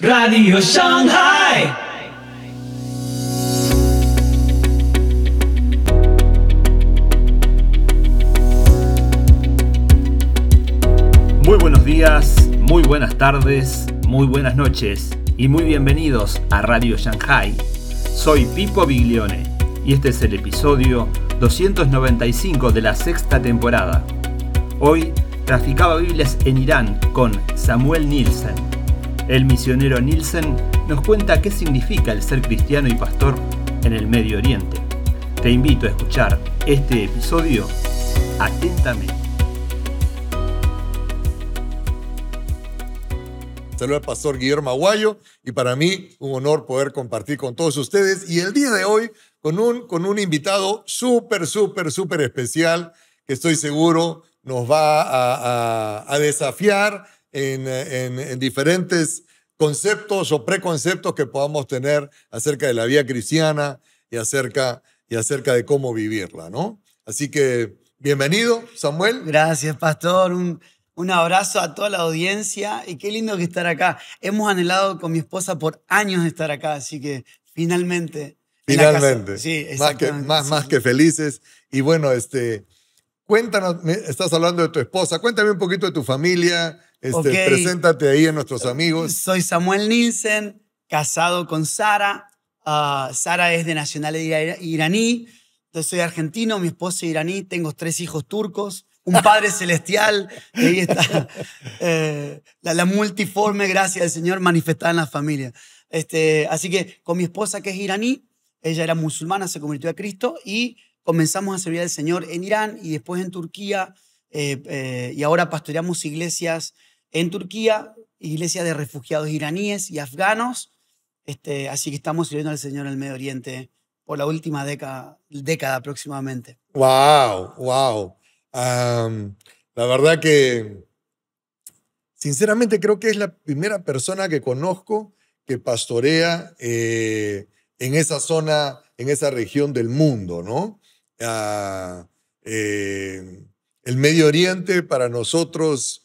Radio Shanghai. Muy buenos días, muy buenas tardes, muy buenas noches y muy bienvenidos a Radio Shanghai. Soy Pipo Biglione y este es el episodio 295 de la sexta temporada. Hoy traficaba Biblias en Irán con Samuel Nielsen. El misionero Nielsen nos cuenta qué significa el ser cristiano y pastor en el Medio Oriente. Te invito a escuchar este episodio atentamente. Saludos al pastor Guillermo Aguayo y para mí un honor poder compartir con todos ustedes y el día de hoy con un, con un invitado súper, súper, súper especial que estoy seguro nos va a, desafiar en, en- en diferentes conceptos o preconceptos que podamos tener acerca de la vida cristiana y acerca, y acerca de cómo vivirla, ¿no? Así que bienvenido, Samuel. Gracias, pastor. Un, un abrazo a toda la audiencia y qué lindo que estar acá. Hemos anhelado con mi esposa por años estar acá, así que finalmente. Finalmente. Sí, más que, más, sí, más que felices. Y bueno, este, cuéntanos, estás hablando de tu esposa, cuéntame un poquito de tu familia, este, Ok. preséntate ahí a nuestros amigos. Soy Samuel Nielsen, casado con Sara. Ah, Sara es de nacionalidad ira- iraní. Yo soy argentino, mi esposa es iraní. Tengo tres hijos turcos, un padre celestial. y ahí está eh, la, la multiforme gracia del Señor manifestada en la familia. Este, así que con mi esposa que es iraní, ella era musulmana, se convirtió a Cristo y comenzamos a servir al Señor en Irán y después en Turquía. eh, eh, y ahora pastoreamos iglesias en Turquía, iglesias de refugiados iraníes y afganos. Este, así que estamos sirviendo al Señor en el Medio Oriente por la última década, década aproximadamente. Wow, wow. Am, la verdad que, sinceramente, creo que es la primera persona que conozco que pastorea eh, en esa zona, en esa región del mundo, ¿no? Ah, eh, el Medio Oriente para nosotros,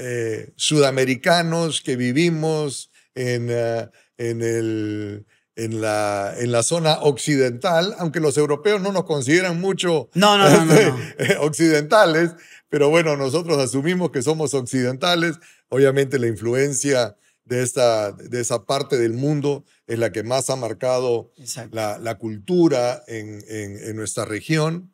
eh, sudamericanos que vivimos en, ah, en el, en la, en la zona occidental, aunque los europeos no nos consideran mucho No, no, no, no, no. este, occidentales, pero bueno, nosotros asumimos que somos occidentales. Obviamente la influencia de, esta, de esa parte del mundo es la que más ha marcado la, la cultura en, en- en nuestra región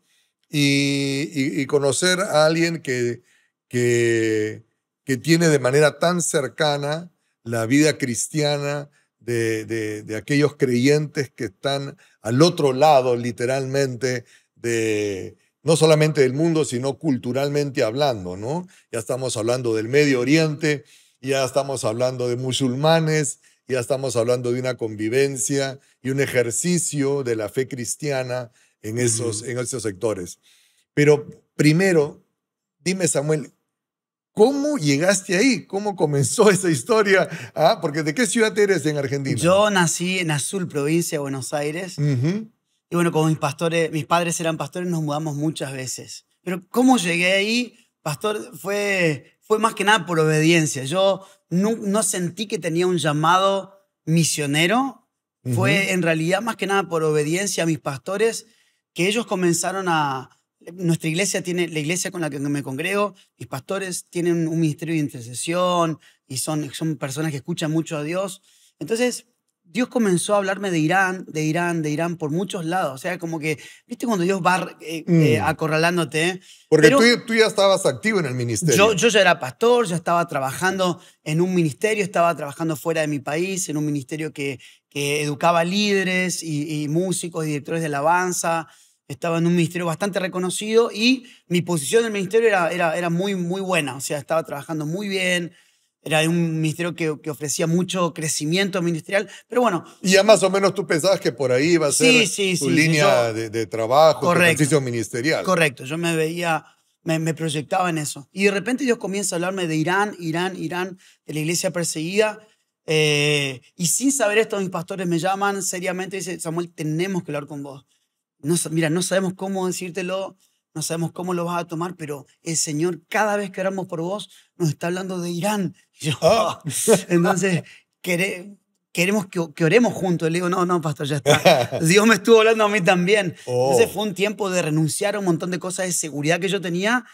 y, y- y conocer a alguien que, que, que tiene de manera tan cercana la vida cristiana de, de- de aquellos creyentes que están al otro lado, literalmente, de no solamente del mundo, sino culturalmente hablando, ¿no? Ya estamos hablando del Medio Oriente, ya estamos hablando de musulmanes, ya estamos hablando de una convivencia y un ejercicio de la fe cristiana en esos, en esos sectores. Pero primero, dime Samuel, ¿cómo llegaste ahí? ¿Cómo comenzó esa historia? Ah, porque ¿de qué ciudad eres en Argentina? Yo nací en Azul, provincia de Buenos Aires. Ujú. Y bueno, como mis pastores, mis padres eran pastores, nos mudamos muchas veces. Pero cómo llegué ahí, pastor, fue, fue más que nada por obediencia. Yo no, no sentí que tenía un llamado misionero. Fue en realidad más que nada por obediencia a mis pastores que ellos comenzaron a... Nuestra iglesia tiene, la iglesia con la que me congrego, mis pastores tienen un ministerio de intercesión y son, son personas que escuchan mucho a Dios. Entonces, Dios comenzó a hablarme de Irán, de Irán, de Irán por muchos lados. O sea, como que, ¿viste cuando Dios va eh, eh, Mm. acorralándote? Porque tú, tú ya estabas activo en el ministerio. Yo, yo ya era pastor, ya estaba trabajando en un ministerio, estaba trabajando fuera de mi país, en un ministerio que, que educaba líderes y, y músicos y directores de alabanza. Estaba en un ministerio bastante reconocido y mi posición en el ministerio era, era, era muy, muy buena. O sea, estaba trabajando muy bien. Era un ministerio que, que ofrecía mucho crecimiento ministerial. Pero bueno, y ya más o menos tú pensabas que por ahí iba a ser Sí, sí, tu sí, línea yo- de, de trabajo, tu Correcto. ejercicio ministerial. Correcto, yo me veía, me, me proyectaba en eso. Y de repente Dios comienza a hablarme de Irán, Irán, Irán, de la iglesia perseguida. Eh, y sin saber esto, mis pastores me llaman seriamente y dicen, Samuel, tenemos que hablar con vos. No, mira, no sabemos cómo decírtelo, no sabemos cómo lo vas a tomar, pero el Señor, cada vez que oramos por vos, nos está hablando de Irán. Yo, Ah. Entonces, "Quere- queremos que, que oremos juntos. Le digo, no, no, pastor, ya está. Dios me estuvo hablando a mí también. Oh. Entonces fue un tiempo de renunciar a un montón de cosas de seguridad que yo tenía.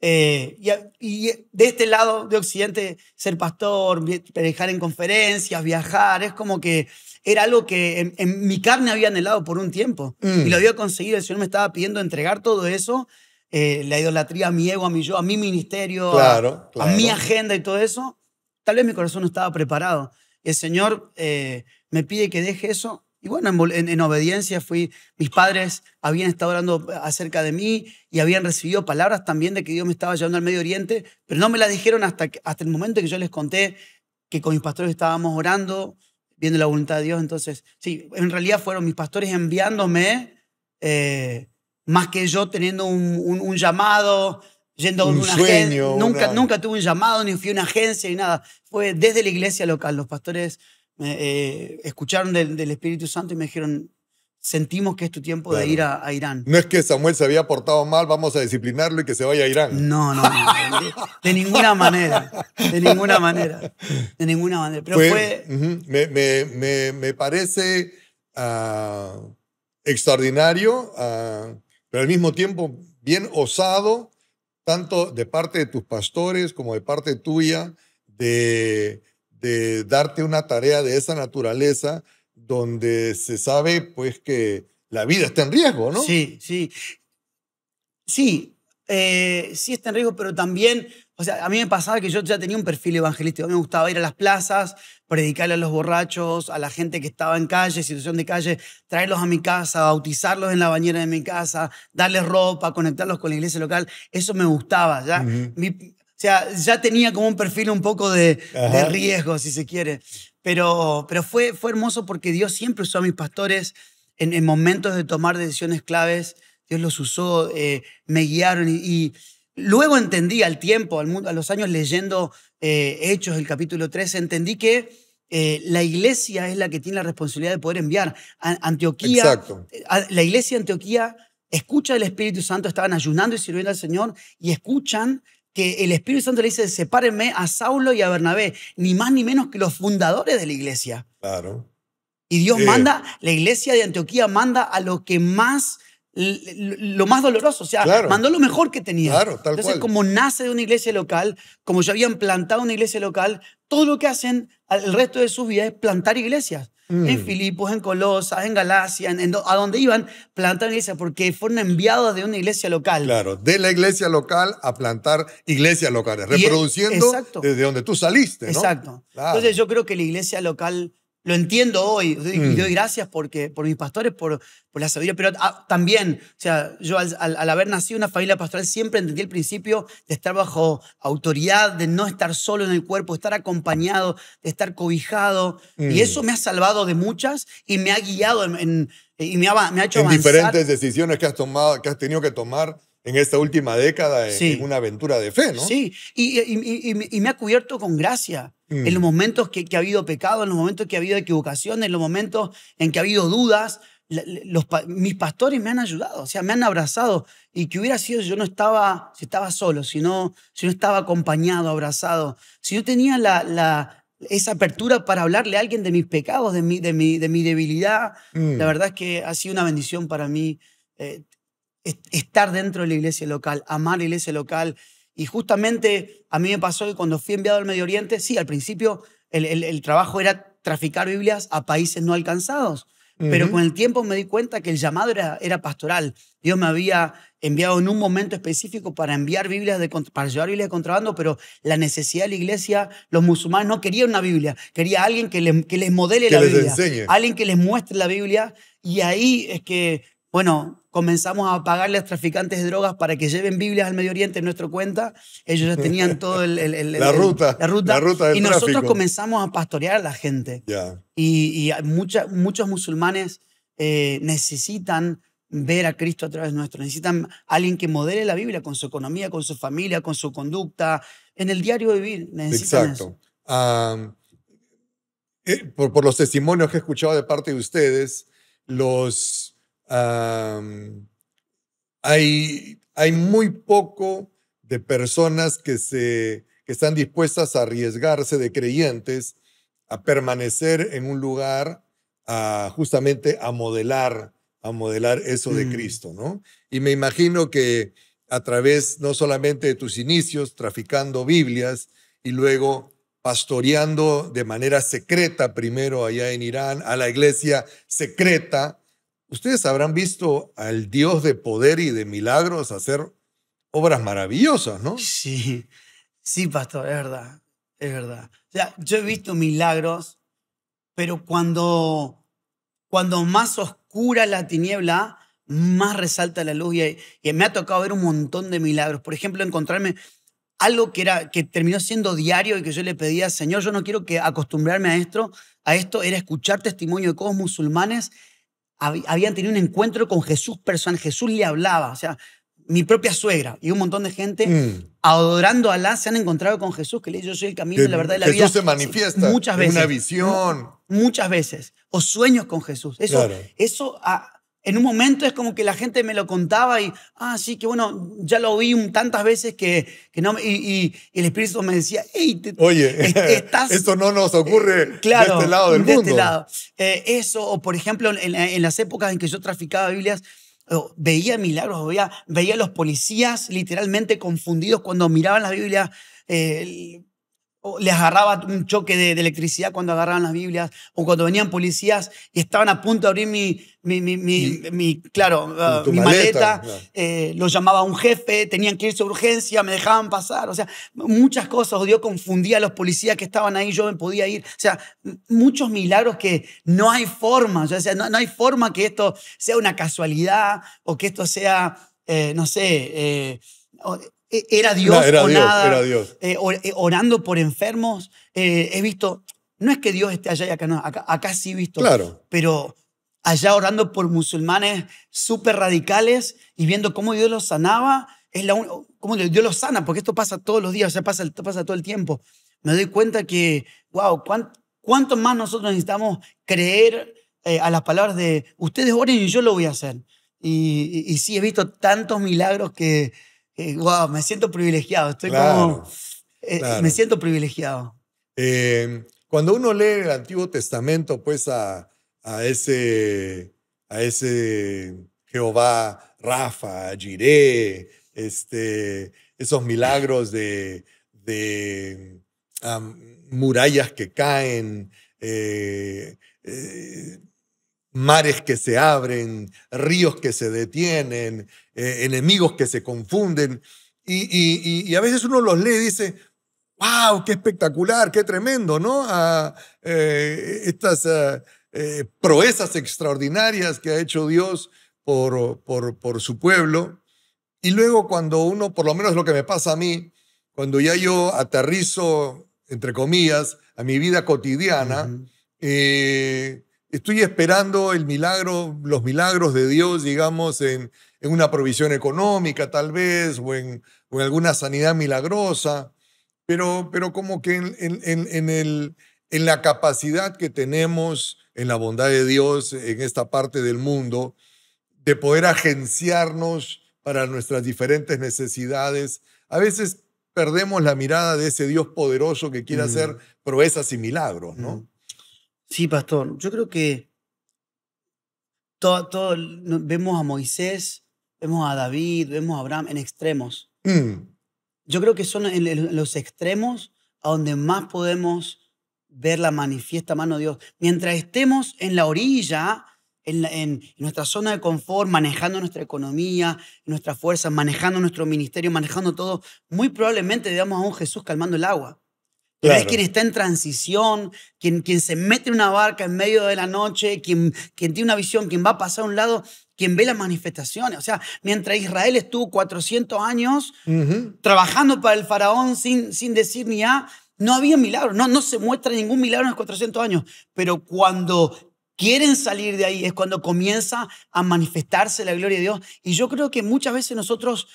Eh, y, de este lado de Occidente, ser pastor, predicar en conferencias, viajar, es como que era algo que en, en mi carne había anhelado por un tiempo. Mm. Y lo había conseguido. El Señor me estaba pidiendo entregar todo eso, eh, la idolatría a mi ego, a mi yo, a mi ministerio, a- Claro, a, mi agenda y todo eso. Tal vez mi corazón no estaba preparado. El Señor eh, me pide que deje eso. Y bueno, en, obediencia fui, mis padres habían estado hablando acerca de mí y habían recibido palabras también de que Dios me estaba llevando al Medio Oriente, pero no me las dijeron hasta, que- hasta el momento que yo les conté que con mis pastores estábamos orando, viendo la voluntad de Dios. Entonces, sí, en realidad fueron mis pastores enviándome, eh, más que yo teniendo un, un- un llamado, yendo a Un una sueño, agencia. Nunca, una- nunca tuve un llamado, ni fui a una agencia, ni nada. Fue desde la iglesia local. Los pastores eh, escucharon del, del Espíritu Santo y me dijeron, sentimos que es tu tiempo de ir a, a Irán. No es que Samuel se había portado mal, vamos a disciplinarlo y que se vaya a Irán. No, no, no, de, de ninguna manera, de ninguna manera, de ninguna manera. Pero fue, me, me- me- me parece ah, extraordinario, ah, pero al mismo tiempo bien osado, tanto de parte de tus pastores como de parte tuya, de, de darte una tarea de esa naturaleza donde se sabe pues que la vida está en riesgo, ¿no? Sí, sí. Sí, eh, sí está en riesgo, pero también, o sea, a mí me pasaba que yo ya tenía un perfil evangelístico. A mí me gustaba ir a las plazas, predicarle a los borrachos, a la gente que estaba en calle, situación de calle, traerlos a mi casa, bautizarlos en la bañera de mi casa, darles ropa, conectarlos con la iglesia local. Eso me gustaba, ¿ya? Mi- o sea, ya tenía como un perfil un poco de, de riesgo, si se quiere. Pero, pero fue, fue hermoso porque Dios siempre usó a mis pastores en, en momentos de tomar decisiones claves. Dios los usó, eh, me guiaron y, y luego entendí al tiempo, al mundo, a los años leyendo eh, Hechos, el capítulo 13, entendí que eh, la iglesia es la que tiene la responsabilidad de poder enviar. A- Antioquía, Exacto. a- la iglesia de Antioquía escucha el Espíritu Santo, estaban ayunando y sirviendo al Señor y escuchan que el Espíritu Santo le dice, sepárenme a Saulo y a Bernabé, ni más ni menos que los fundadores de la iglesia. Claro. Y Dios Eh. manda, la iglesia de Antioquía manda a lo que más, lo más doloroso, o sea, Claro. mandó lo mejor que tenía. Claro, tal Entonces, cual. como nace de una iglesia local, como ya habían plantado una iglesia local, todo lo que hacen el resto de sus vidas es plantar iglesias. En Mm. Filipos, en Colosas, en Galacia, en, en a donde iban, plantaron iglesias porque fueron enviados de una iglesia local. Claro, de la iglesia local a plantar iglesias locales, reproduciendo desde donde tú saliste, ¿no? Exacto. Claro. Entonces yo creo que la iglesia local, lo entiendo hoy, y Mm. doy gracias porque, por mis pastores, por, por la sabiduría, pero ah, también, o sea, yo al, al- al haber nacido en una familia pastoral siempre entendí el principio de estar bajo autoridad, de no estar solo en el cuerpo, de estar acompañado, de estar cobijado. Mm. Y eso me ha salvado de muchas y me ha guiado en, en- y me ha, me ha hecho en avanzar. diferentes decisiones que has tomado, que has tenido que tomar en esta última década en, Sí. en una aventura de fe, ¿no? Sí, y, y- y- y me- ha cubierto con gracia. Mm. En los momentos que, que ha habido pecado, en los momentos que ha habido equivocaciones, en los momentos en que ha habido dudas, los, mis pastores me han ayudado, o sea, me han abrazado. Y que hubiera sido si yo no estaba, si estaba solo, si no, si no estaba acompañado, abrazado, si no tenía la, la- esa apertura para hablarle a alguien de mis pecados, de mi, de mi, de mi debilidad, Mm. la verdad es que ha sido una bendición para mí eh, estar dentro de la iglesia local, amar la iglesia local. Y justamente a mí me pasó que cuando fui enviado al Medio Oriente, sí, al principio el, el- el trabajo era traficar Biblias a países no alcanzados. Pero con el tiempo me di cuenta que el llamado era, era pastoral. Dios me había enviado en un momento específico para enviar Biblias, de, para llevar Biblias de contrabando, pero la necesidad de la iglesia, los musulmanes no querían una Biblia, quería alguien que, le- que les modele Que la les Biblia, enseñe. alguien que les muestre la Biblia. Y ahí es que, bueno, comenzamos a pagarle a traficantes de drogas para que lleven Biblias al Medio Oriente en nuestra cuenta. Ellos ya tenían todo el, el- el- La ruta, la ruta. la ruta del y nosotros tráfico. comenzamos a pastorear a la gente. Ya. Y, y mucha- muchos musulmanes eh, necesitan ver a Cristo a través nuestro, necesitan alguien que modele la Biblia con su economía, con su familia, con su conducta, en el diario vivir. Necesitan Exacto. Am, eh, por, por los testimonios que he escuchado de parte de ustedes, los hay muy poco de personas que, se, que están dispuestas a arriesgarse de creyentes a permanecer en un lugar, a justamente a modelar, a modelar eso de Mm. Cristo, ¿no? Y me imagino que a través no solamente de tus inicios, traficando Biblias y luego pastoreando de manera secreta primero allá en Irán, a la iglesia secreta, ustedes habrán visto al Dios de poder y de milagros hacer obras maravillosas, ¿no? Sí, sí, pastor, es verdad, es verdad. O sea, yo he visto milagros, pero cuando, cuando más oscura la tiniebla, más resalta la luz. Y, me ha tocado ver un montón de milagros. Por ejemplo, encontrarme algo que, era, que terminó siendo diario y que yo le pedía, Señor, yo no quiero que acostumbrarme a esto, a esto era escuchar testimonio de cómo musulmanes habían tenido un encuentro con Jesús personal. Jesús le hablaba, o sea, mi propia suegra y un montón de gente Mm. adorando a Alá se han encontrado con Jesús, que le dice, yo soy el camino, Que la verdad y la Jesús vida. se manifiesta muchas en veces. una visión. Muchas veces. O sueños con Jesús. Eso, Claro. eso ah, en un momento es como que la gente me lo contaba y, ah, sí, que bueno, ya lo oí un- tantas veces que, que no y, y- y el Espíritu me decía, hey, te- Oye, est- estás- esto no nos ocurre eh, claro, de este lado del de mundo. este lado. Eh, eso, o por ejemplo, en, en las épocas en que yo traficaba Biblias, oh, veía milagros, veía, veía a los policías literalmente confundidos cuando miraban las Biblias. eh, o les agarraba un choque de, de electricidad cuando agarraban las Biblias, o cuando venían policías y estaban a punto de abrir mi, mi, mi, mi- claro, ah, mi maleta, maleta, claro. eh, lo llamaba un jefe, tenían que irse a urgencia, me dejaban pasar, o sea, muchas cosas, o Dios confundía a los policías que estaban ahí, yo me podía ir, o sea, muchos milagros que no hay forma, o sea, no, no hay forma que esto sea una casualidad o que esto sea, eh, no sé, eh, era Dios No, era o Dios, nada, era Dios. eh, or- eh, orando por enfermos, eh, he visto, no es que Dios esté allá y acá no, acá, acá sí he visto, Claro. pero allá orando por musulmanes súper radicales y viendo cómo Dios los sanaba, es la un- cómo Dios los sana, porque esto pasa todos los días, o sea, pasa, pasa todo el tiempo. Me doy cuenta que, wow, ¿cuánto más nosotros necesitamos creer eh, a las palabras de ustedes oren y yo lo voy a hacer? Y, y- y sí, he visto tantos milagros que, wow, me siento privilegiado, estoy Claro, como, eh, claro. me siento privilegiado. Eh, cuando uno lee el Antiguo Testamento, pues a, a ese, a ese Jehová, Rafa, Jiré, este, esos milagros de, murallas que caen, eh, eh, mares que se abren, ríos que se detienen, eh, enemigos que se confunden. Y, y- a veces uno los lee y dice, wow, qué espectacular, qué tremendo, ¿no? Ah, eh, estas ah, eh, proezas extraordinarias que ha hecho Dios por, por, por su pueblo. Y luego cuando uno, por lo menos lo que me pasa a mí, cuando ya yo aterrizo, entre comillas, a mi vida cotidiana, eh, estoy esperando el milagro, los milagros de Dios, digamos, en, en una provisión económica tal vez, o en, o en alguna sanidad milagrosa, pero, pero como que en, el, en la capacidad que tenemos, en la bondad de Dios en esta parte del mundo, de poder agenciarnos para nuestras diferentes necesidades, a veces perdemos la mirada de ese Dios poderoso que quiere Mm. hacer proezas y milagros, ¿no? Mm. Sí, pastor. Yo creo que todo, todo, vemos a Moisés, vemos a David, vemos a Abraham en extremos. Mm, Yo creo que son en, en los extremos a donde más podemos ver la manifiesta mano de Dios. Mientras estemos en la orilla, en, la- en nuestra zona de confort, manejando nuestra economía, nuestras fuerzas, manejando nuestro ministerio, manejando todo, muy probablemente veamos a un Jesús calmando el agua. Pero es Claro. quien está en transición, quien, quien se mete en una barca en medio de la noche, quien, quien tiene una visión, quien va a pasar a un lado, quien ve las manifestaciones. O sea, mientras Israel estuvo 400 años ujú. trabajando para el faraón sin, sin decir ni A, no había milagro, no, no se muestra ningún milagro en los 400 años. Pero cuando quieren salir de ahí es cuando comienza a manifestarse la gloria de Dios. Y yo creo que muchas veces nosotros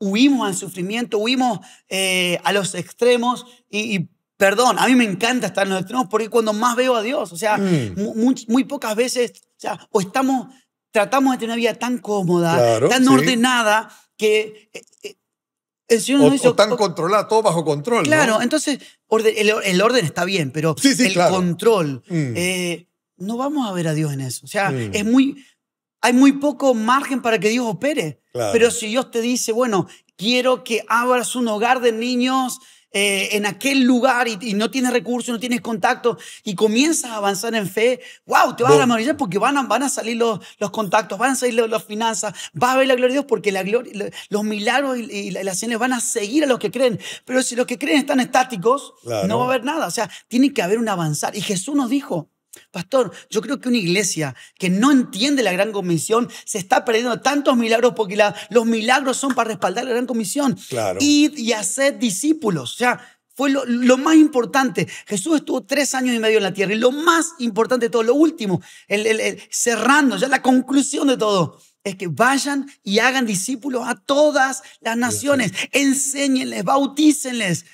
huimos al sufrimiento, huimos eh, a los extremos y, y, perdón, a mí me encanta estar en los extremos porque cuando más veo a Dios. O sea, Mm. mu- muy, muy pocas veces, o sea, o estamos, tratamos de tener una vida tan cómoda, Claro, tan sí. ordenada, que eh, eh, el Señor O, nos o tan "O- controlado, todo bajo control. ¿no? Claro, entonces, orden, el, el orden está bien, pero Sí, sí, el claro. control, Mm. eh, no vamos a ver a Dios en eso. O sea, Mm. es muy, hay muy poco margen para que Dios opere. Claro. Pero si Dios te dice, bueno, quiero que abras un hogar de niños eh, en aquel lugar y, y no tienes recursos, no tienes contacto y comienzas a avanzar en fe, wow, te vas a maravillar porque van a, van a salir los, los contactos, van a salir los- las finanzas, va a ver la gloria de Dios porque la gloria, lo- los milagros y, y las señales van a seguir a los que creen. Pero si los que creen están estáticos, Claro. no va a haber nada. O sea, tiene que haber un avanzar. Y Jesús nos dijo, Pastor, yo creo que una iglesia que no entiende la gran comisión se está perdiendo tantos milagros porque la- los milagros son para respaldar la gran comisión. Claro. Id y hacer discípulos. O sea, fue lo, lo más importante. Jesús estuvo tres años y medio en la tierra y lo más importante de todo, lo último, el, el- el- cerrando ya la conclusión de todo, es que vayan y hagan discípulos a todas las naciones. Enséñenles, bautícenles.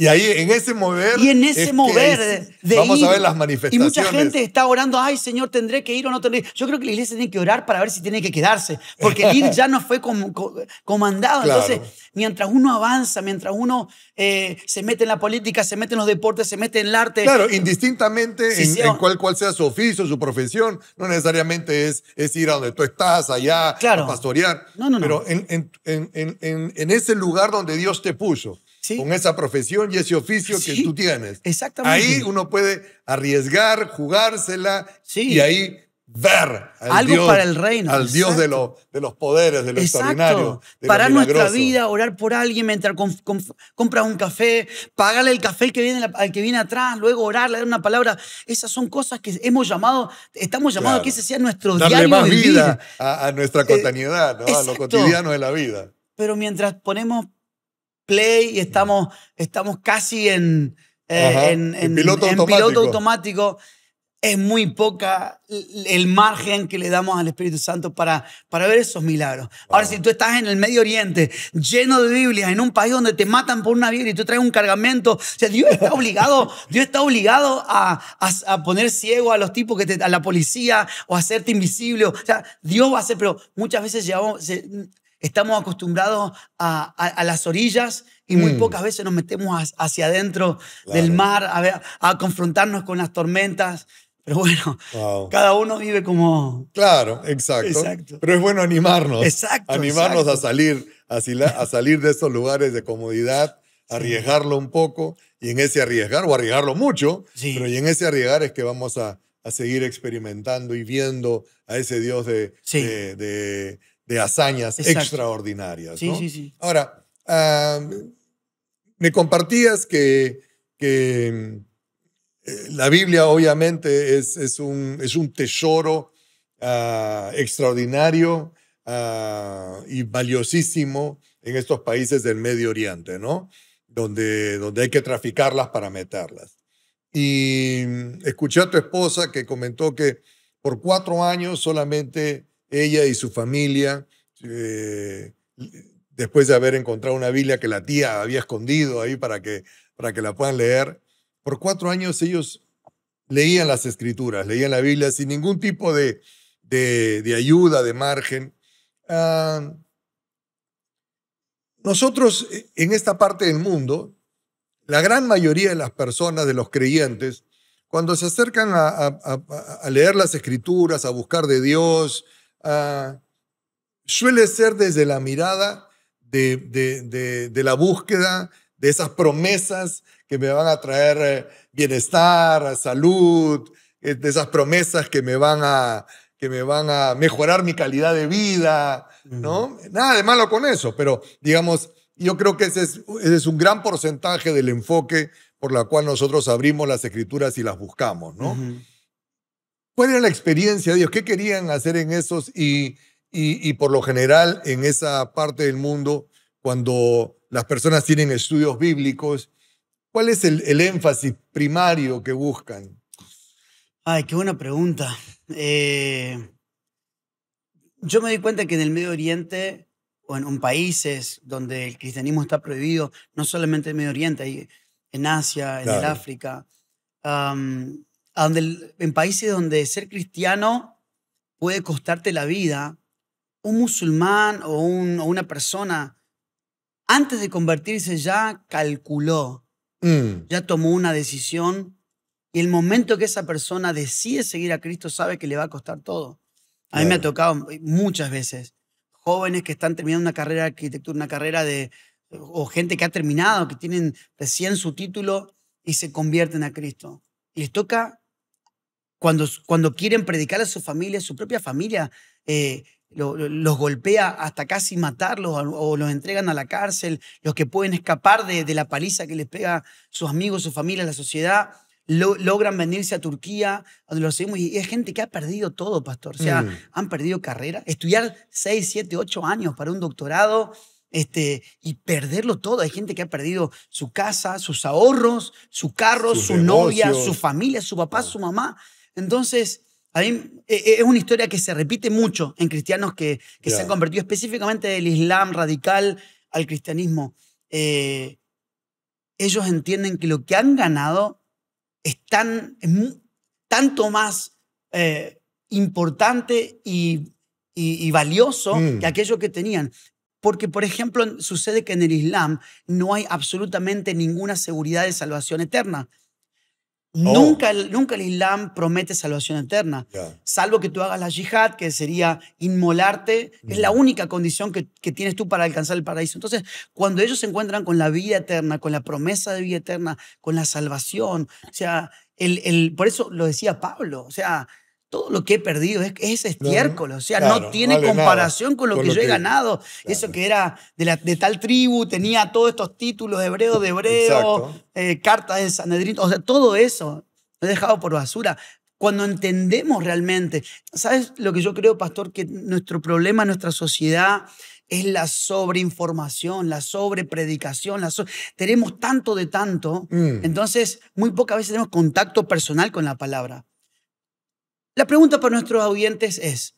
Y ahí en ese mover. Y en es ese que mover ahí de, Vamos ir. a ver las Y manifestaciones. mucha gente está orando, ay Señor, ¿tendré que ir o no tendré? Yo creo que la iglesia tiene que orar para ver si tiene que quedarse, porque el ir ya no fue com- co- comandado. Claro. Entonces, mientras uno avanza, mientras uno eh, se mete en la política, se mete en los deportes, se mete en el arte, Claro, indistintamente Sí, en, sí, en o- cuál, cuál sea su oficio, su profesión, no necesariamente es, es ir a donde tú estás, allá, Claro. a pastorear. No, no, no. Pero en, en- en- en- en- en ese lugar donde Dios te puso, Sí. con esa profesión y ese oficio que tú tienes. exactamente. Ahí uno puede arriesgar, jugársela Sí. y ahí ver al Algo Dios, para el reino, al Dios de, lo- de los poderes, de lo extraordinario, de lo Parar nuestra vida, orar por alguien mientras com- com- compras un café, pagarle el café al que, viene, al que viene atrás, luego orarle, dar una palabra. Esas son cosas que hemos llamado, estamos llamados Claro. a que ese sea nuestro Darle diario más vivir. vida a, a nuestra cotidianidad, ¿no? a lo cotidiano de la vida. Pero mientras ponemos play y estamos, estamos casi en, eh, en, en piloto en automático. piloto automático, es muy poca el margen que le damos al Espíritu Santo para, para ver esos milagros. Ahora, si tú estás en el Medio Oriente, lleno de Biblias, en un país donde te matan por una Biblia y tú traes un cargamento, o sea, Dios está obligado, Dios está obligado a, a- a poner ciego a los tipos que te, a la policía o a hacerte invisible. O sea, Dios va a hacer, pero muchas veces llevamos, se- estamos acostumbrados a, a- a las orillas y muy Mm. pocas veces nos metemos hacia- hacia adentro Claro. del mar a, ver- a confrontarnos con las tormentas. Pero bueno, Wow. cada uno vive como... Claro, exacto. Exacto. Pero es bueno animarnos. Exacto, Animarnos a exacto. salir, a, sila- a salir de estos lugares de comodidad, arriesgarlo un poco y en ese arriesgar, o arriesgarlo mucho, Sí. pero y en ese arriesgar es que vamos a, a seguir experimentando y viendo a ese Dios de, Sí. de, de- de hazañas Exacto. extraordinarias. Sí, ¿no? sí, sí. Ahora, ah, me compartías que, que eh, la Biblia obviamente es, es, un, es un tesoro ah, extraordinario ah, y valiosísimo en estos países del Medio Oriente, ¿no? Donde, donde hay que traficarlas para meterlas. Y escuché a tu esposa que comentó que por cuatro años solamente ella y su familia, eh, después de haber encontrado una Biblia que la tía había escondido ahí para que, para que la puedan leer, por cuatro años ellos leían las escrituras, leían la Biblia sin ningún tipo de, de, ayuda, de margen. Ah, nosotros eh, en esta parte del mundo, la gran mayoría de las personas, de los creyentes, cuando se acercan a leer las escrituras, a buscar de Dios, ah, suele ser desde la mirada de, de- de- de la búsqueda de esas promesas que me van a traer eh, bienestar, salud, eh, de esas promesas que me van a, que me van a mejorar mi calidad de vida, ¿no? Nada de malo con eso, pero digamos, yo creo que ese es, ese es un gran porcentaje del enfoque por la cual nosotros abrimos las escrituras y las buscamos, ¿no? ¿Cuál era la experiencia de ellos? ¿Qué querían hacer en esos y, y, y por lo general en esa parte del mundo, cuando las personas tienen estudios bíblicos, cuál es el, el énfasis primario que buscan? Ay, qué buena pregunta. Eh, yo me di cuenta que en el Medio Oriente o en, en países donde el cristianismo está prohibido, no solamente en el Medio Oriente, en Asia, en el Claro. África, am, a donde el- en países donde ser cristiano puede costarte la vida, un musulmán o, un- o una persona, antes de convertirse ya calculó Mm, Ya tomó una decisión y el momento que esa persona decide seguir a Cristo sabe que le va a costar todo. A mí me ha tocado muchas veces jóvenes que están terminando una carrera de arquitectura, una carrera de, o gente que ha terminado, que tienen recién su título y se convierten a Cristo. Y les toca, cuando, cuando quieren predicar a su familia, su propia familia eh, lo- lo- los golpea hasta casi matarlos o, o los entregan a la cárcel, los que pueden escapar de, de la paliza que les pega sus amigos, su familia, la sociedad. lo- logran venirse a Turquía, donde lo seguimos, y es gente que ha perdido todo, pastor. O sea, Mm. han perdido carrera. Estudiar 6, 7, 8 años para un doctorado este, y perderlo todo. Hay gente que ha perdido su casa, sus ahorros, su carro, Sus su novia, negocios. su familia, su papá, su mamá. Entonces, a mí, eh, es una historia que se repite mucho en cristianos que, que se han convertido específicamente del Islam radical al cristianismo. Eh, ellos entienden que lo que han ganado es, tan, es tanto más eh, importante y, y- y valioso Mm. que aquello que tenían. Porque, por ejemplo, sucede que en el Islam no hay absolutamente ninguna seguridad de salvación eterna. Oh. Nunca, el- nunca el Islam promete salvación eterna salvo que tú hagas la yihad, que sería inmolarte, es la Mm. única condición que, que tienes tú para alcanzar el paraíso. Entonces, cuando ellos se encuentran con la vida eterna, con la promesa de vida eterna, con la salvación, o sea, el, el- por eso lo decía Pablo, o sea, todo lo que he perdido es, es estiércol, o sea, claro, no tiene vale nada comparación con lo con que yo he que- ganado. Eso que era de, la- de tal tribu, tenía todos estos títulos hebreo de hebreo, eh, cartas de Sanedrín, o sea, todo eso lo he dejado por basura. Cuando entendemos realmente, ¿sabes lo que yo creo, pastor? Que nuestro problema en nuestra sociedad es la sobreinformación, la sobrepredicación. La so- tenemos tanto de tanto, Mm. entonces muy pocas veces tenemos contacto personal con la palabra. La pregunta para nuestros oyentes es,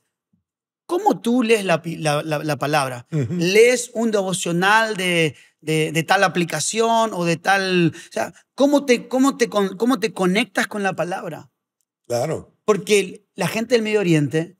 ¿cómo tú lees la, pi- la- la- la palabra? Ujú. lees un devocional de, de- de tal aplicación o de tal... O sea, ¿cómo te, cómo, te, ¿cómo te conectas con la palabra? Claro. Porque la gente del Medio Oriente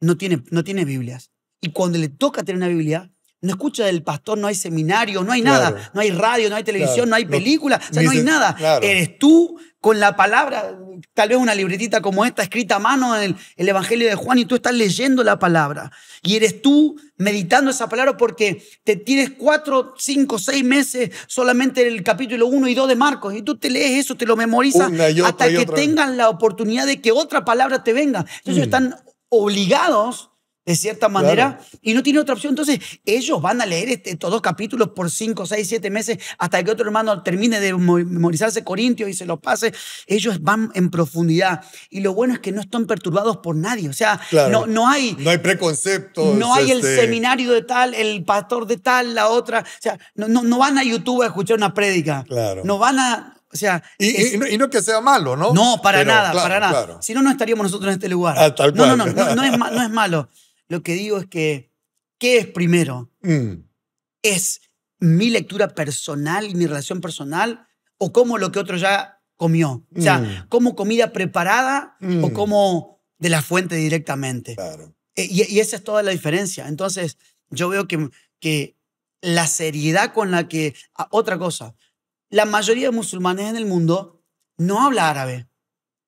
no tiene, no tiene Biblias. Y cuando le toca tener una Biblia, no escucha del pastor, no hay seminario, no hay Claro. nada. No hay radio, no hay televisión, Claro. no hay No- película, o sea, no hay nada. claro. Eres tú con la palabra, tal vez una libretita como esta escrita a mano en el, el Evangelio de Juan y tú estás leyendo la palabra. Y eres tú meditando esa palabra porque te tienes cuatro, cinco, seis meses solamente el capítulo 1 y 2 de Marcos y tú te lees eso, te lo memorizas otra hasta que otra. tengan la oportunidad de que otra palabra te venga. Entonces Mm. están obligados de cierta manera y no tienen otra opción. Entonces ellos van a leer este- estos dos capítulos por cinco, seis, siete meses hasta que otro hermano termine de mo- memorizarse Corintios y se lo pase. Ellos van en profundidad y lo bueno es que no están perturbados por nadie. O sea, Claro. no, no hay... No hay preconceptos. No hay el este, seminario de tal, el pastor de tal, la otra. O sea, no, no, no van a YouTube a escuchar una prédica. Claro. No van a. O sea. Y, es- y no, y no que sea malo, ¿no? no, para Pero, nada, claro, para nada. claro. Si no, no estaríamos nosotros en este lugar. Ah, tal no, no, cual. no, no, no es, no es malo. Lo que digo es que, ¿qué es primero? Mm, ¿Es mi lectura personal y mi relación personal? ¿O como lo que otro ya comió? O sea, Mm. como comida preparada o Mm. como de la fuente directamente. claro. Eh, Y, y esa es toda la diferencia. Entonces, yo veo que, que la seriedad con la que... otra cosa, la mayoría de musulmanes en el mundo no habla árabe.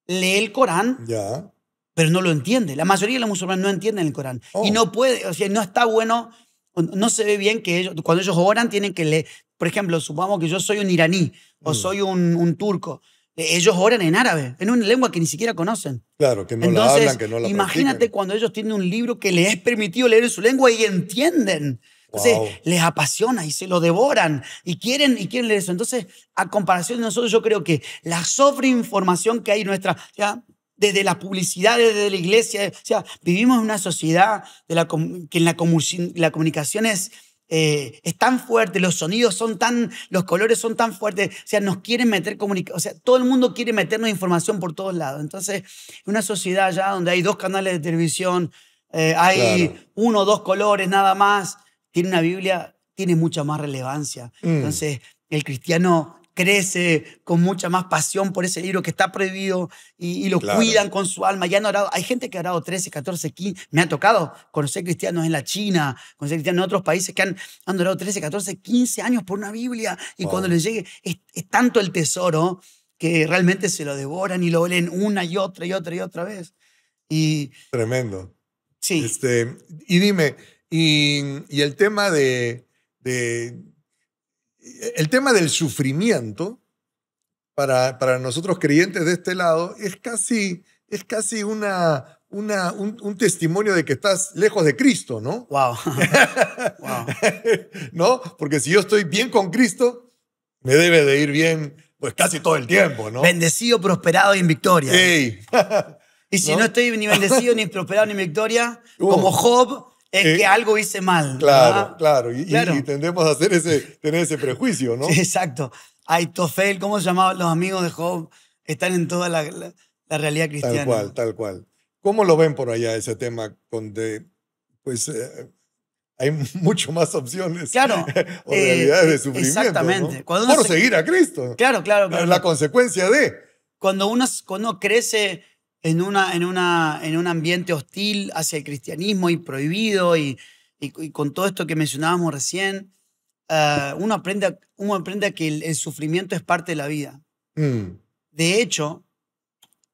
Lee el Corán, Ya. Pero no lo entiende. La mayoría de los musulmanes no entienden el Corán. Oh. Y no puede, o sea, no está bueno, no se ve bien que ellos, cuando ellos oran, tienen que leer. Por ejemplo, supongamos que yo soy un iraní o Mm. soy un, un turco. Eh, Ellos oran en árabe, en una lengua que ni siquiera conocen. Claro, que no Entonces, la hablan, que no la imagínate practican. cuando ellos tienen un libro que les es permitido leer en su lengua y entienden. Entonces, Wow. les apasiona y se lo devoran y quieren, y quieren leer eso. Entonces, a comparación de nosotros, yo creo que la sobreinformación que hay nuestra, sea, desde la publicidad, desde la iglesia, o sea, vivimos en una sociedad de la, que en la, comu- la comunicación es, eh, es tan fuerte, los sonidos son tan, los colores son tan fuertes, o sea, nos quieren meter comunicación, o sea, todo el mundo quiere meternos información por todos lados. Entonces, una sociedad ya donde hay dos canales de televisión, eh, hay Claro. uno o dos colores nada más, tiene una Biblia, tiene mucha más relevancia. Mm. Entonces, el cristiano crece con mucha más pasión por ese libro que está prohibido y, lo cuidan con su alma. Ya han orado. Hay gente que ha orado 13, 14, 15. Me ha tocado conocer cristianos en la China, conocer cristianos en otros países que han, han orado 13, 14, 15 años por una Biblia y cuando les llegue es, tanto el tesoro que realmente se lo devoran y lo leen una y otra y otra y otra vez. Y, Tremendo. Sí. Este, y dime, y, y el tema de, de el tema del sufrimiento para, para nosotros creyentes de este lado es casi, es casi una, una, un, testimonio de que estás lejos de Cristo, ¿no? Wow. ¿No? Porque si yo estoy bien con Cristo, me debe de ir bien pues casi todo el tiempo, ¿no? Bendecido, prosperado y en victoria. y si ¿No? estoy ni bendecido, ni prosperado, ni en victoria, uh. como Job, es eh, que algo hice mal. Claro, claro. Y, tendemos a hacer ese, tener ese prejuicio, ¿no? Sí, exacto. Aitofel, ¿cómo se llamaban los amigos de Job? Están en toda la, realidad cristiana. Tal cual, tal cual. ¿Cómo lo ven por allá ese tema donde pues eh, hay mucho más opciones claro, o realidades de eh, sufrimiento? Exactamente. por seguir a Cristo. Claro, claro, claro. La consecuencia de... Cuando uno, cuando uno crece en, una, en, una, en un ambiente hostil hacia el cristianismo y prohibido y, y, con todo esto que mencionábamos recién, uh, uno, aprende, uno aprende a que el, sufrimiento es parte de la vida. Mm. De hecho,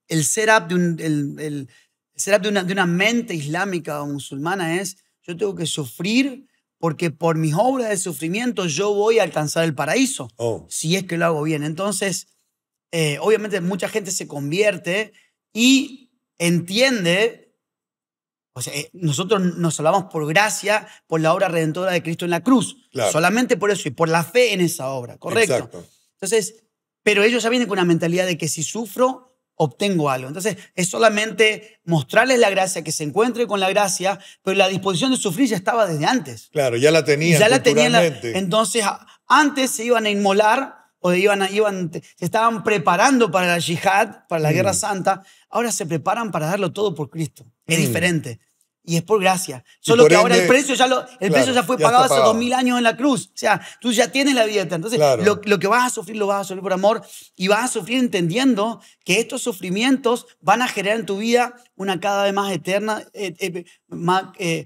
el setup, de, un, el, el setup de, una, de una mente islámica o musulmana es, yo tengo que sufrir porque por mis obras de sufrimiento yo voy a alcanzar el paraíso, oh. si es que lo hago bien. Entonces, eh, obviamente mucha gente se convierte y entiende, o sea, eh, nosotros nos salvamos por gracia, por la obra redentora de Cristo en la cruz. Solamente por eso y por la fe en esa obra, ¿correcto? Entonces, pero ellos ya vienen con una mentalidad de que si sufro, obtengo algo. Entonces, es solamente mostrarles la gracia, que se encuentre con la gracia, pero la disposición de sufrir ya estaba desde antes. Claro, ya la tenían. Ya la tenían. entonces, antes se iban a inmolar o iban, iban, se estaban preparando para la yihad, para la guerra mm. santa, ahora se preparan para darlo todo por Cristo. Es mm. diferente. Y es por gracia. Solo que ahora el precio ya, lo, el precio ya fue pagado, hace dos mil años en la cruz. O sea, tú ya tienes la vida Entonces, lo, lo, que vas a sufrir, lo vas a sufrir por amor y vas a sufrir entendiendo que estos sufrimientos van a generar en tu vida una cada vez más eterna, eh, eh, más, eh,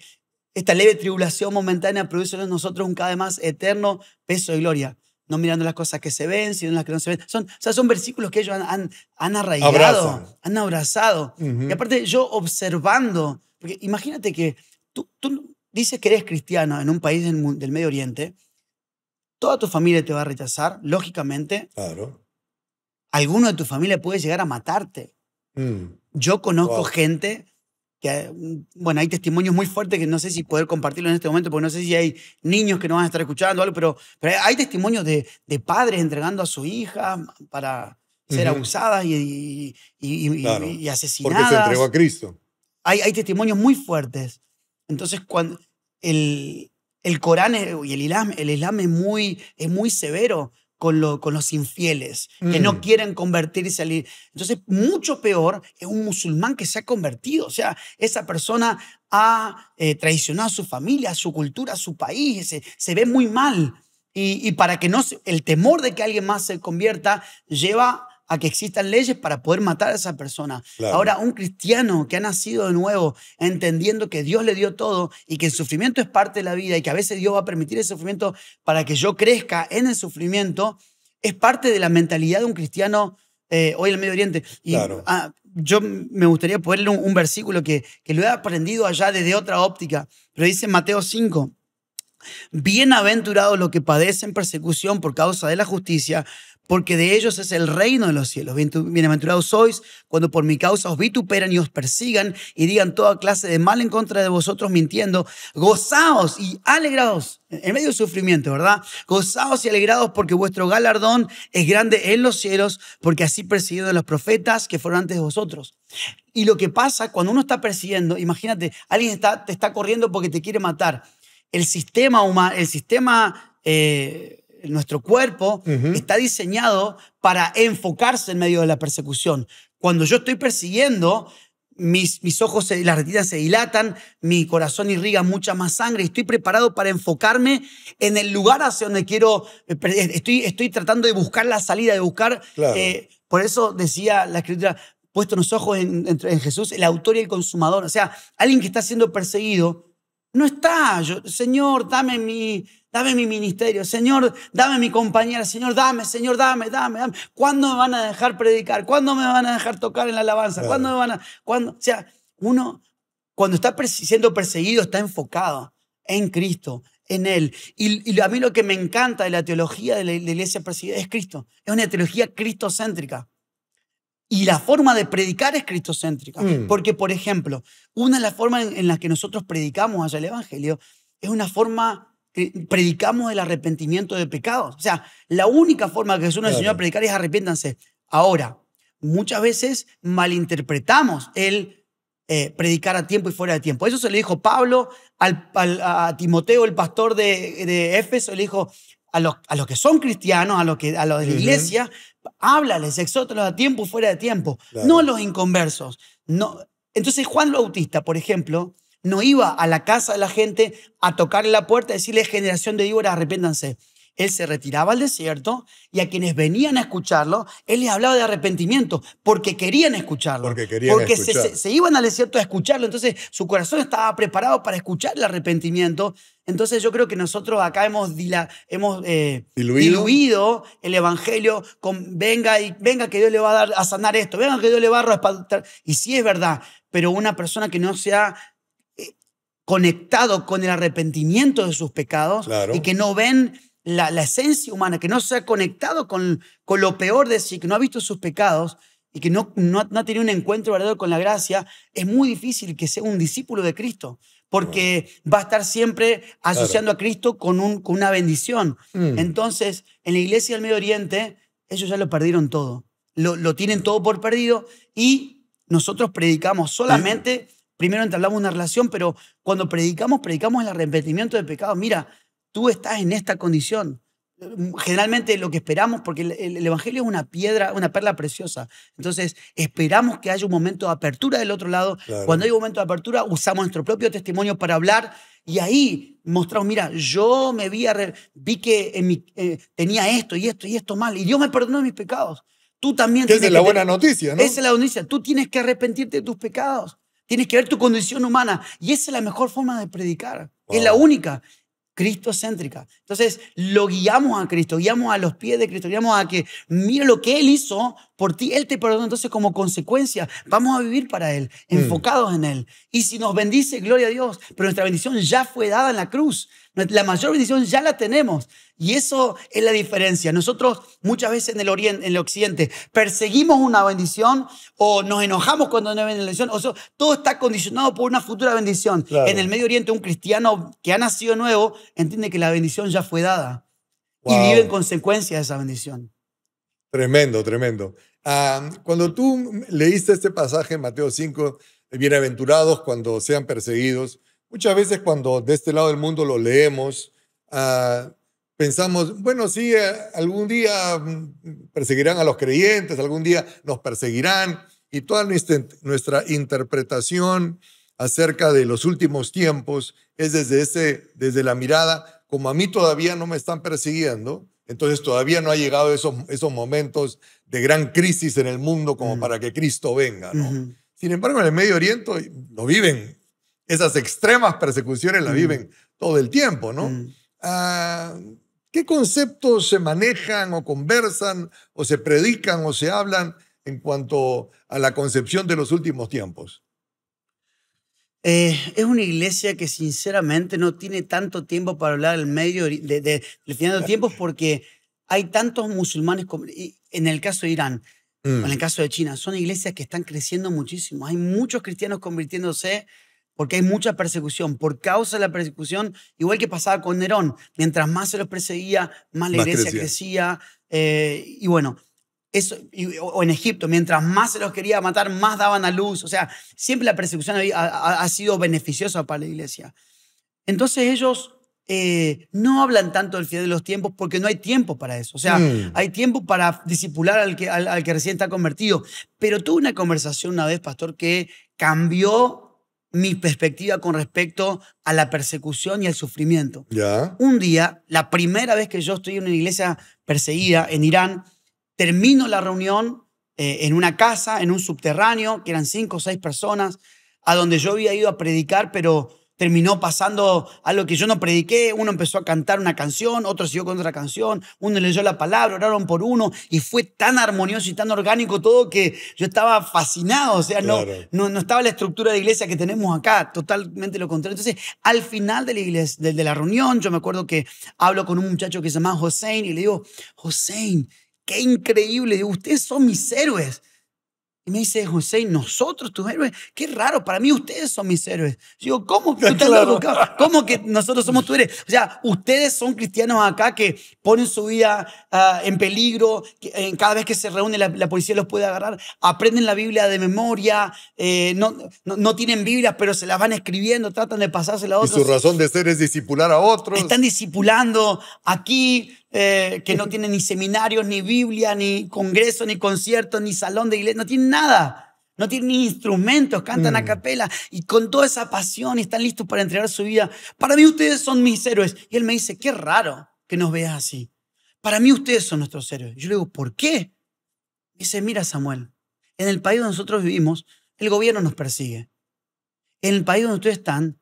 esta leve tribulación momentánea produce en nosotros un cada vez más eterno peso de gloria no mirando las cosas que se ven, sino las que no se ven. Son, o sea, son versículos que ellos han, han, arraigado, han abrazado. Y aparte, yo observando, porque imagínate que tú, tú, dices que eres cristiano en un país del, del, Medio Oriente, toda tu familia te va a rechazar, lógicamente. Claro. Alguno de tu familia puede llegar a matarte. Mm. Yo conozco gente que, mm, bueno, hay testimonios muy fuertes que no sé si poder compartirlo en este momento, porque no sé si hay niños que no van a estar escuchando algo, pero, pero hay testimonios de, de padres entregando a su hija para ser abusadas y, y, y, asesinadas. Porque se entregó a Cristo. Hay, hay testimonios muy fuertes. Entonces, cuando el, el Corán y el Islam, el Islam es muy, es muy severo con, con los infieles, que no mm. quieren convertirse y salir. Entonces, mucho peor es un musulmán que se ha convertido. O sea, esa persona ha eh, traicionado a su familia, a su cultura, a su país, se, se ve muy mal. Y, y, para que no el temor de que alguien más se convierta lleva a que existan leyes para poder matar a esa persona. Ahora, un cristiano que ha nacido de nuevo, entendiendo que Dios le dio todo y que el sufrimiento es parte de la vida y que a veces Dios va a permitir el sufrimiento para que yo crezca en el sufrimiento, es parte de la mentalidad de un cristiano eh, hoy en el Medio Oriente. Y ah, yo me gustaría ponerle un, versículo que, que lo he aprendido allá desde otra óptica, pero dice Mateo 5. Bienaventurados los que padecen persecución por causa de la justicia, porque de ellos es el reino de los cielos. Bienaventurados sois cuando por mi causa os vituperan y os persigan y digan toda clase de mal en contra de vosotros mintiendo. Gozaos y alegraos en medio del sufrimiento, ¿verdad? Gozaos y alegrados porque vuestro galardón es grande en los cielos, porque así persiguieron los profetas que fueron antes de vosotros. Y lo que pasa cuando uno está persiguiendo, imagínate, alguien está, te está corriendo porque te quiere matar. El sistema humano, el sistema... Eh, nuestro cuerpo está diseñado para enfocarse en medio de la persecución. Cuando yo estoy persiguiendo, mis, mis ojos, se, las retinas se dilatan, mi corazón irriga mucha más sangre. Estoy preparado para enfocarme en el lugar hacia donde quiero. eh, Estoy, estoy tratando de buscar la salida, de buscar. Claro. eh, por eso decía la escritura, puesto los ojos en, en- en Jesús, el autor y el consumador. O sea, alguien que está siendo perseguido no está, yo, Señor, dame mi, dame mi ministerio, Señor, dame mi compañera, Señor, dame, Señor, dame, dame, dame. ¿Cuándo me van a dejar predicar? ¿Cuándo me van a dejar tocar en la alabanza? ¿Cuándo me van a...? ¿Cuándo? O sea, uno cuando está siendo perseguido está enfocado en Cristo, en Él. Y, y a mí lo que me encanta de la teología de la, de la iglesia perseguida es Cristo. Es una teología cristocéntrica. Y la forma de predicar es cristocéntrica. Mm. Porque, por ejemplo, una de las formas en, en las que nosotros predicamos allá el Evangelio es una forma predicamos el arrepentimiento de pecados. O sea, la única forma que Jesús nos enseñó a predicar es arrepiéntanse. Ahora, muchas veces malinterpretamos el eh, predicar a tiempo y fuera de tiempo. Eso se le dijo Pablo al- al- a Timoteo, el pastor de, de Éfeso, le dijo a los, a los que son cristianos, a los, que, a los de la iglesia, háblales, exhórtalos a tiempo y fuera de tiempo, Claro. no a los inconversos. No. Entonces Juan Bautista, por ejemplo, no iba a la casa de la gente a tocarle la puerta y decirle, generación de víboras, arrepiéntanse. Él se retiraba al desierto y a quienes venían a escucharlo, él les hablaba de arrepentimiento porque querían escucharlo. Porque querían Porque se, escuchar. se- se iban al desierto a escucharlo. Entonces su corazón estaba preparado para escuchar el arrepentimiento. Entonces yo creo que nosotros acá hemos, dila- hemos eh, Diluido. diluido el evangelio con venga y venga que Dios le va a dar a sanar esto, venga que Dios le va a respaldar. Y sí es verdad, pero una persona que no se ha eh, conectado con el arrepentimiento de sus pecados Claro. y que no ven la, la esencia humana, que no se ha conectado con, con lo peor de sí, que no ha visto sus pecados y que no, no, ha- no ha tenido un encuentro verdadero con la gracia, es muy difícil que sea un discípulo de Cristo, porque va a estar siempre asociando a Cristo con, un, con una bendición. Mm. Entonces, en la iglesia del Medio Oriente, ellos ya lo perdieron todo. Lo, lo tienen todo por perdido y nosotros predicamos solamente, primero entablamos una relación, pero cuando predicamos, predicamos el arrepentimiento de pecados. Mira, tú estás en esta condición. Generalmente lo que esperamos, porque el, el- el Evangelio es una piedra, una perla preciosa. Entonces, esperamos que haya un momento de apertura del otro lado. Claro. Cuando hay un momento de apertura, usamos nuestro propio testimonio para hablar y ahí mostramos, mira, yo me vi, vi que en mi- eh, tenía esto y esto y esto mal y Dios me perdonó mis pecados. Tú también esa es la buena tener- noticia, ¿no? esa es la noticia. Tú tienes que arrepentirte de tus pecados. Tienes que ver tu condición humana. Y esa es la mejor forma de predicar. Es la única. Cristocéntrica. Entonces, lo guiamos a Cristo, guiamos a los pies de Cristo, guiamos a que mira lo que Él hizo por ti, Él te perdonó. Entonces, como consecuencia, vamos a vivir para Él, Mm. enfocados en Él. Y si nos bendice, gloria a Dios. Pero nuestra bendición ya fue dada en la cruz. La mayor bendición ya la tenemos. Y eso es la diferencia. Nosotros muchas veces en el, oriente, en el occidente perseguimos una bendición o nos enojamos cuando no hay bendición. O sea, todo está condicionado por una futura bendición. Claro. En el Medio Oriente, un cristiano que ha nacido nuevo entiende que la bendición ya fue dada y vive en consecuencia de esa bendición. Tremendo, tremendo. Ah, cuando tú leíste este pasaje en Mateo 5, bienaventurados cuando sean perseguidos, muchas veces cuando de este lado del mundo lo leemos, ah, pensamos, bueno, sí, eh, algún día mm, perseguirán a los creyentes, algún día nos perseguirán, y toda nuestra, nuestra interpretación acerca de los últimos tiempos es desde, ese, desde la mirada, como a mí todavía no me están persiguiendo, entonces todavía no ha llegado esos, esos momentos de gran crisis en el mundo como para que Cristo venga. ¿no? Sin embargo, en el Medio Oriente lo viven, esas extremas persecuciones las viven todo el tiempo, ¿no? Ah, ¿Qué conceptos se manejan o conversan o se predican o se hablan en cuanto a la concepción de los últimos tiempos? Eh, es una iglesia que sinceramente no tiene tanto tiempo para hablar del medio de, de- final tiempos porque hay tantos musulmanes, como- en el caso de Irán, Mm, en el caso de China, son iglesias que están creciendo muchísimo. Hay muchos cristianos convirtiéndose porque hay mucha persecución. Por causa de la persecución, igual que pasaba con Nerón, mientras más se los perseguía, más la Más iglesia crecía. crecía. eh, y bueno, eso, y- o- o en Egipto, mientras más se los quería matar, más daban a luz. O sea, siempre la persecución ha, ha- ha sido beneficiosa para la iglesia. Entonces ellos eh, no hablan tanto del final de los tiempos porque no hay tiempo para eso. O sea, Mm. hay tiempo para disipular al que, al, al que recién está convertido. Pero tuve una conversación una vez, pastor, que cambió mi perspectiva con respecto a la persecución y al sufrimiento. Ya. Un día, la primera vez que yo estoy en una iglesia perseguida en Irán, termino la reunión eh, en una casa, en un subterráneo, que eran cinco o seis personas, a donde yo había ido a predicar, pero terminó pasando algo que yo no prediqué. Uno empezó a cantar una canción, otro siguió con otra canción, uno leyó la palabra, oraron por uno, y fue tan armonioso y tan orgánico todo que yo estaba fascinado. O sea, no, no, no estaba la estructura de iglesia que tenemos acá, totalmente lo contrario. Entonces, al final de la, iglesia, de, de la reunión, yo me acuerdo que hablo con un muchacho que se llama Hossein y le digo, Hossein, qué increíble, ustedes son mis héroes. Y me dice, Hussein, nosotros tus héroes, qué raro, para mí ustedes son mis héroes. Yo digo, ¿cómo? ¿Cómo que nosotros somos tus héroes? O sea, ustedes son cristianos acá que ponen su vida ah, en peligro, que, eh, cada vez que se reúne la, la policía los puede agarrar, aprenden la Biblia de memoria, eh, no, no, no tienen Biblia, pero se las van escribiendo, tratan de pasársela a Y otros. su razón de ser es discipular a otros. Están discipulando aquí, eh, que no tienen ni seminarios, ni Biblia, ni congreso, ni concierto, ni salón de iglesia, no tienen nada. No tienen ni instrumentos, cantan a capela y con toda esa pasión y están listos para entregar su vida. Para mí ustedes son mis héroes. Y él me dice, qué raro que nos veas así. Para mí ustedes son nuestros héroes. Yo le digo, ¿por qué? Dice, mira Samuel, en el país donde nosotros vivimos, el gobierno nos persigue. En el país donde ustedes están,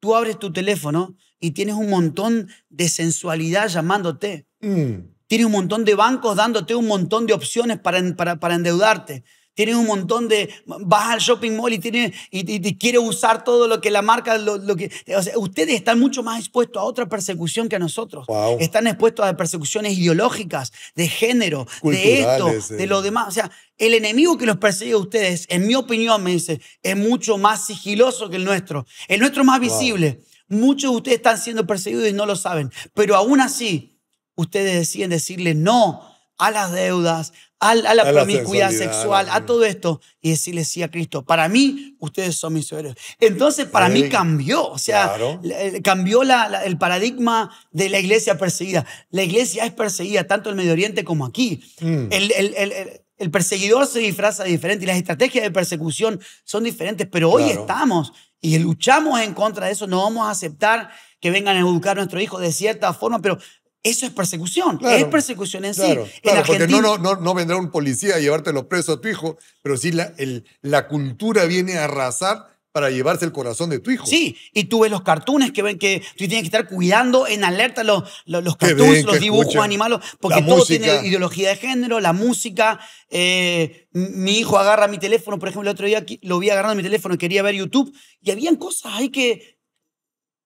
tú abres tu teléfono y tienes un montón de sensualidad llamándote. Mm. Tienes un montón de bancos dándote un montón de opciones para, para, para endeudarte. Tienes un montón de... Vas al shopping mall y, tiene, y, y, y quieres usar todo lo que la marca... Lo, lo que, o sea, ustedes están mucho más expuestos a otra persecución que a nosotros. Wow. Están expuestos a persecuciones ideológicas, de género, de esto, Culturales, de eh. lo demás. O sea, el enemigo que los persigue a ustedes, en mi opinión, me dice, es mucho más sigiloso que el nuestro. El nuestro es más visible. Muchos de ustedes están siendo perseguidos y no lo saben. Pero aún así, ustedes deciden decirle no a las deudas, a, a la A la promiscuidad sexual, a todo esto, y decirle sí a Cristo. Para mí, ustedes son mis héroes. Entonces, para mí cambió. O sea, claro. el- cambió la- la- el paradigma de la iglesia perseguida. La iglesia es perseguida tanto en Medio Oriente como aquí. Mm. El, el- el- el- perseguidor se disfraza diferente y las estrategias de persecución son diferentes, pero hoy Claro. estamos y luchamos en contra de eso. No vamos a aceptar que vengan a educar a nuestro hijo de cierta forma, pero eso es persecución. Claro. Es persecución en Claro, sí. En claro, porque Argentina, no, no, no, no vendrá un policía a llevártelo preso a tu hijo, pero sí la, el- la cultura viene a arrasar para llevarse el corazón de tu hijo. Sí, y tú ves los cartoons que ven que tú tienes que estar cuidando en alerta los, los, los cartoons, ven, los dibujos animados, porque todo música. tiene ideología de género, la música. eh, mi hijo agarra mi teléfono, por ejemplo, el otro día lo vi agarrando mi teléfono y quería ver YouTube, y habían cosas ahí que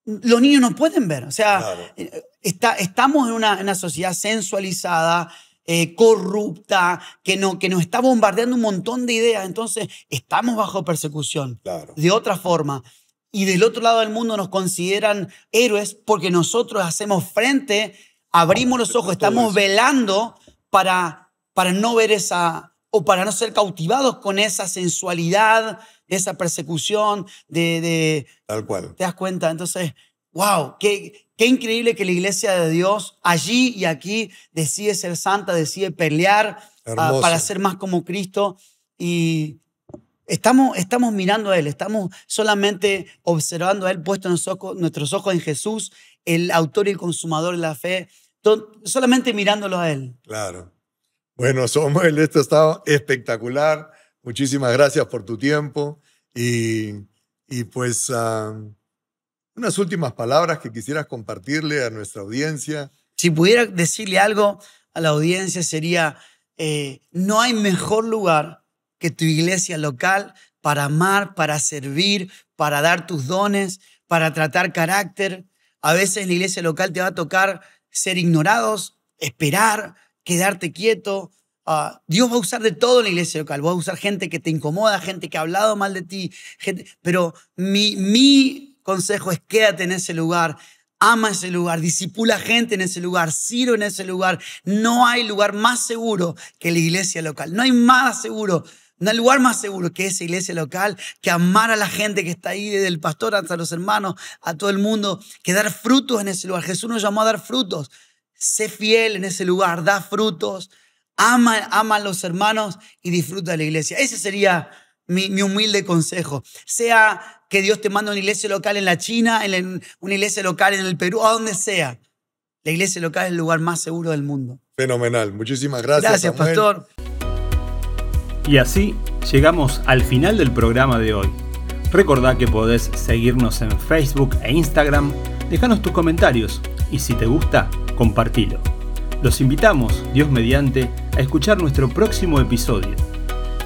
los niños no pueden ver. O sea, Claro. eh, está, estamos en una, en una sociedad sensualizada, eh, corrupta, que, no, que nos está bombardeando un montón de ideas. Entonces, estamos bajo persecución Claro. de otra forma. Y del otro lado del mundo nos consideran héroes porque nosotros hacemos frente, abrimos los ojos, estamos velando para, para no ver esa, o para no ser cautivados con esa sensualidad, esa persecución, de, de, Tal cual. ¿Te das cuenta? Entonces, wow, qué, qué increíble que la iglesia de Dios allí y aquí decide ser santa, decide pelear Hermoso. para ser más como Cristo. Y estamos, estamos mirando a Él, estamos solamente observando a Él, puesto nuestros ojos, nuestros ojos en Jesús, el autor y el consumador de la fe, solamente mirándolo a Él. Claro. Bueno, Samuel, esto está espectacular. Muchísimas gracias por tu tiempo. Y, y pues ah, unas últimas palabras que quisieras compartirle a nuestra audiencia. Si pudiera decirle algo a la audiencia sería, eh, no hay mejor lugar que tu iglesia local para amar, para servir, para dar tus dones, para tratar carácter. A veces la iglesia local te va a tocar ser ignorados, esperar, quedarte quieto. Ah, Dios va a usar de todo en la iglesia local. Va a usar gente que te incomoda, gente que ha hablado mal de ti. Pero mi, mi consejo es quédate en ese lugar. Ama ese lugar, disipula gente en ese lugar, sirve en ese lugar. No hay lugar más seguro que la iglesia local. No hay más seguro No hay lugar más seguro que esa iglesia local, que amar a la gente que está ahí, desde el pastor hasta los hermanos, a todo el mundo, que dar frutos en ese lugar. Jesús nos llamó a dar frutos. Sé fiel en ese lugar, da frutos, ama, ama a los hermanos y disfruta de la iglesia. Ese sería mi, mi, humilde consejo. Sea que Dios te mande una iglesia local en la China, en una iglesia local en el Perú, a donde sea. La iglesia local es el lugar más seguro del mundo. Fenomenal. Muchísimas gracias. Gracias, Samuel. pastor. Y así llegamos al final del programa de hoy. Recordá que podés seguirnos en Facebook e Instagram, dejanos tus comentarios y si te gusta, compartilo. Los invitamos, Dios mediante, a escuchar nuestro próximo episodio